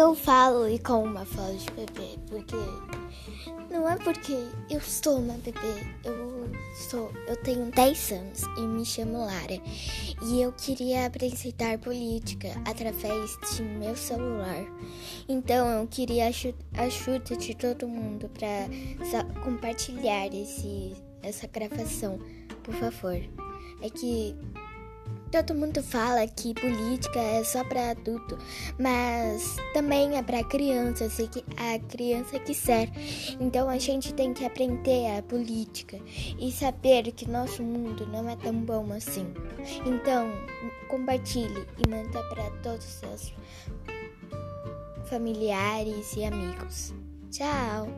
Eu falo e com uma voz de bebê, porque não é porque eu sou uma bebê, eu sou, eu tenho 10 anos e me chamo Lara. E eu queria apresentar política através de meu celular. Então eu queria a ajuda de todo mundo para compartilhar esse, essa gravação, por favor. É que Todo mundo fala que política é só para adulto, mas também é para criança, se a criança quiser. Então a gente tem que aprender a política e saber que nosso mundo não é tão bom assim. Então, compartilhe e manda para todos os seus familiares e amigos. Tchau!